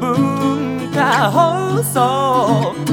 文化放送。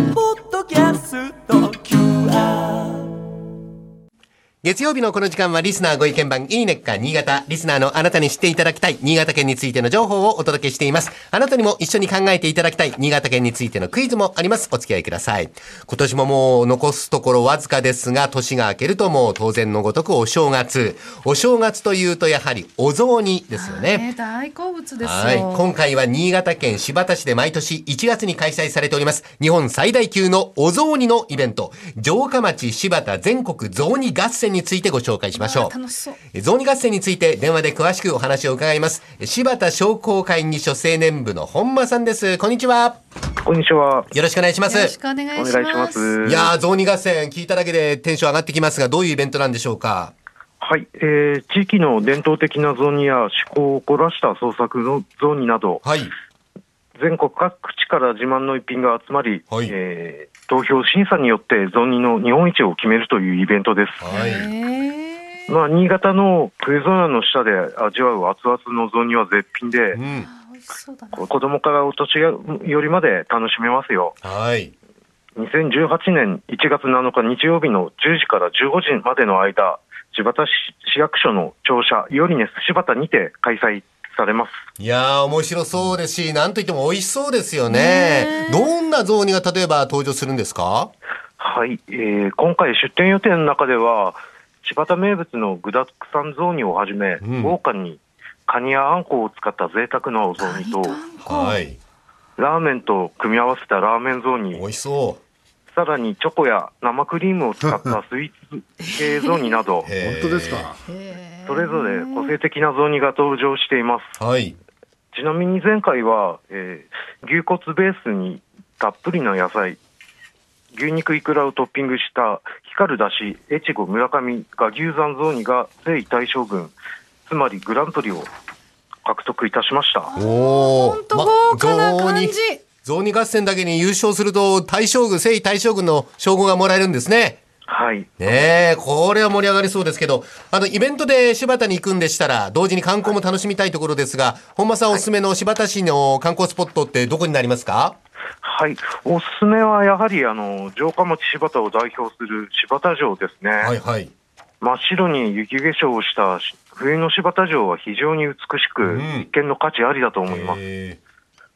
月曜日のこの時間はリスナーご意見番いいねっか新潟。リスナーのあなたに知っていただきたい新潟県についての情報をお届けしています。あなたにも一緒に考えていただきたい新潟県についてのクイズもあります。お付き合いください。今年ももう残すところわずかですが、年が明けるともう当然のごとくお正月。お正月というとやはりお雑煮ですよね。ね大好物ですよ。はい。今回は新潟県新発田市で毎年1月に開催されております、日本最大級のお雑煮のイベント、城下町新発田全国雑煮合戦についてご紹介しましょわあ楽しそう。う。雑煮合戦について電話で詳しくお話を伺います。新発田商工会議所青年部の本間さんです。こんにちは。こんにちは。よろしくお願いします。よろしくお願いします。お願いします。いやー、雑煮合戦聞いただけでテンション上がってきますが、どういうイベントなんでしょうか？はい、えー、地域の伝統的な雑煮や趣向を凝らした創作の雑煮など、はい。全国各地から自慢の一品が集まり、はいえー投票審査によって雑煮の日本一を決めるというイベントです。はい。まあ、新潟のクエゾナの下で味わう熱々の雑煮は絶品でう、ん。あ美味しそうだな。こ子供からお年寄りまで楽しめますよ。はい。2018年1月7日日曜日の10時から15時までの間、柴田市市役所の庁舎、イオリネス柴田にて開催されます。いやー、面白そうですし、なんといっても美味しそうですよねね。どんな雑煮が例えば登場するんですか？はい、えー今回出店予定の中では、柴田名物の具だくさん雑煮をはじめ、うん豪華にカニやあんこを使った贅沢なお雑煮と、はい。ラーメンと組み合わせたラーメン雑煮美、味しそさらにチョコや生クリームを使ったスイーツ系雑煮など本当ですか？それぞれ個性的な雑煮が登場しています。はい。ちなみに前回は、えー牛骨ベースにたっぷりの野菜、牛肉イクラをトッピングした光るだし、越後村上が牛山雑煮が征夷大将軍、つまりグランプリを獲得いたしました。おほんと豪華な感じ。雑煮合戦だけに優勝すると、大将軍、征夷大将軍の称号がもらえるんですね。はい。ねえ、これは盛り上がりそうですけど、あの、イベントで柴田に行くんでしたら、同時に観光も楽しみたいところですが、本間さんおすすめの柴田市の観光スポットってどこになりますか？はい。おすすめはやはり、あの、城下町柴田を代表する柴田城ですね。はいはい。真っ白に雪化粧をした冬の柴田城は非常に美しく、ん一見の価値ありだと思います。へ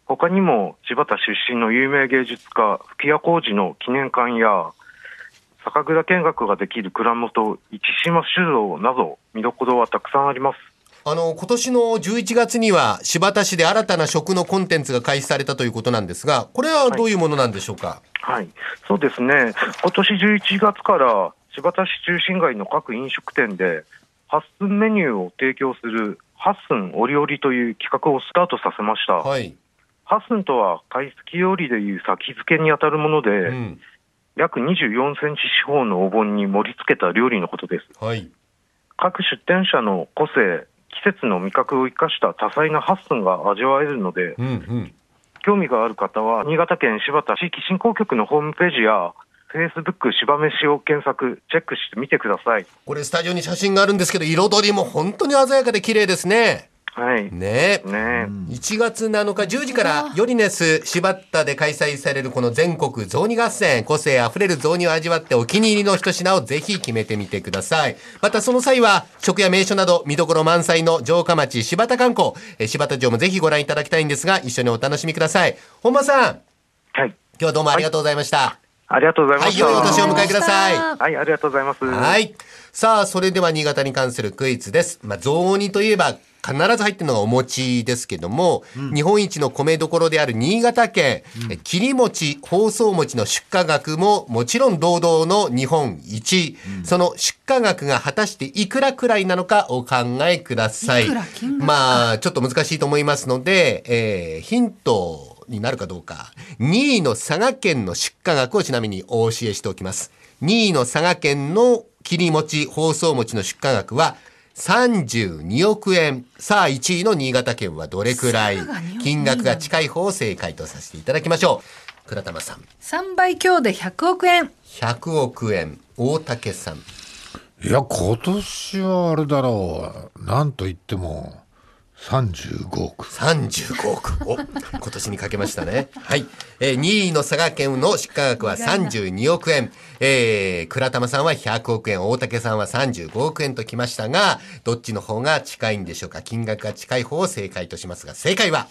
他にも柴田出身の有名芸術家、吹屋浩二の記念館や、酒蔵見学ができる蔵元、市島酒造など、見どころはたくさんあります。あの、今年の11月には、柴田市で新たな食のコンテンツが開始されたということなんですが、これはどういうものなんでしょうか、はい。そうですね。今年11月から、柴田市中心街の各飲食店で、ハッスンメニューを提供する、ハッスン折々という企画をスタートさせました。はい。ハッスンとは、貝すき料理でいう先付けにあたるもので、うん。約24センチ四方のお盆に盛り付けた料理のことです。はい。各出店者の個性、季節の味覚を生かした多彩なハッスンが味わえるので、うんうん。興味がある方は、新潟県柴田地域振興局のホームページや、Facebook 柴飯を検索、チェックしてみてください。これスタジオに写真があるんですけど、彩りも本当に鮮やかで綺麗ですね。はい。ね。え。ね。1月7日10時からヨリネス柴田で開催されるこの全国雑煮合戦。個性あふれる雑煮を味わってお気に入りの一品をぜひ決めてみてください。またその際は食や名所など見どころ満載の城下町柴田観光。え柴田城もぜひご覧いただきたいんですが一緒にお楽しみください。本間さん。はい。今日はどうもありがとうございましたありがとうございまはい、した。良いお年をお迎えくださいはい、ありがとうございます。はい。さあ、それでは新潟に関するクイズです。まあ、雑煮といえば必ず入ってるのがお餅ですけども、日本一の米どころである新潟県、え切り餅、包装餅の出荷額ももちろん堂々の日本一、その出荷額が果たしていくらくらいなのかお考えください。いくら金額まあ、ちょっと難しいと思いますので、えーヒントになるかどうか。2位の佐賀県の出荷額をちなみにお教えしておきます。2位の佐賀県の切り餅、包装餅の出荷額は32億円。さあ、1位の新潟県はどれくらい？佐賀が2億円金額が近い方を正解とさせていただきましょう。倉玉さん、3倍強で100億円。100億円。大竹さん、いや、今年はあれだろう。なんと言っても、35億。35億。お、今年にかけましたね。はい。えー2位の佐賀県の出荷額は32億円。えー、倉玉さんは100億円、大竹さんは35億円ときましたが、どっちの方が近いんでしょうか？金額が近い方を正解としますが、正解は、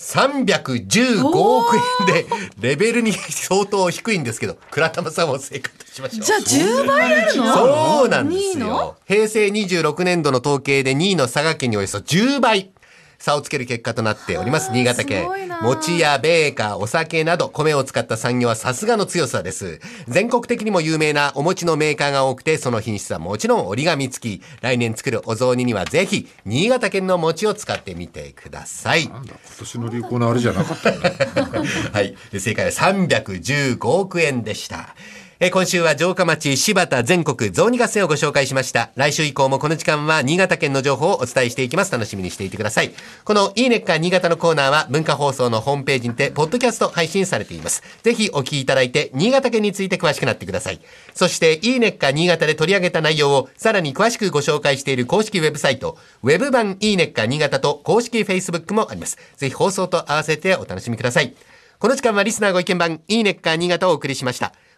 315億円で、レベルに相当低いんですけど、倉玉さんを正解としましょう。じゃあ10倍あるの？そうなんで2すよ。平成26年度の統計で2位の佐賀県におよそ10倍。差をつける結果となっております。新潟県。餅やベーカー、お酒など米を使った産業はさすがの強さです。全国的にも有名なお餅のメーカーが多くて、その品質はもちろん折り紙付き。来年作るお雑煮にはぜひ、新潟県の餅を使ってみてください。なんだ、今年の流行のあれじゃなかったよね。はい。正解は315億円でした。えー今週は城下町柴田全国雑煮合戦をご紹介しました。来週以降もこの時間は新潟県の情報をお伝えしていきます。楽しみにしていてください。このいいねっか新潟のコーナーは文化放送のホームページにて、ポッドキャスト配信されています。ぜひお聞きいただいて、新潟県について詳しくなってください。そして、いいねっか新潟で取り上げた内容をさらに詳しくご紹介している公式ウェブサイト、ウェブ版いいねっか新潟と公式 Facebook もあります。ぜひ放送と合わせてお楽しみください。この時間はリスナーご意見番、いいねっか新潟をお送りしました。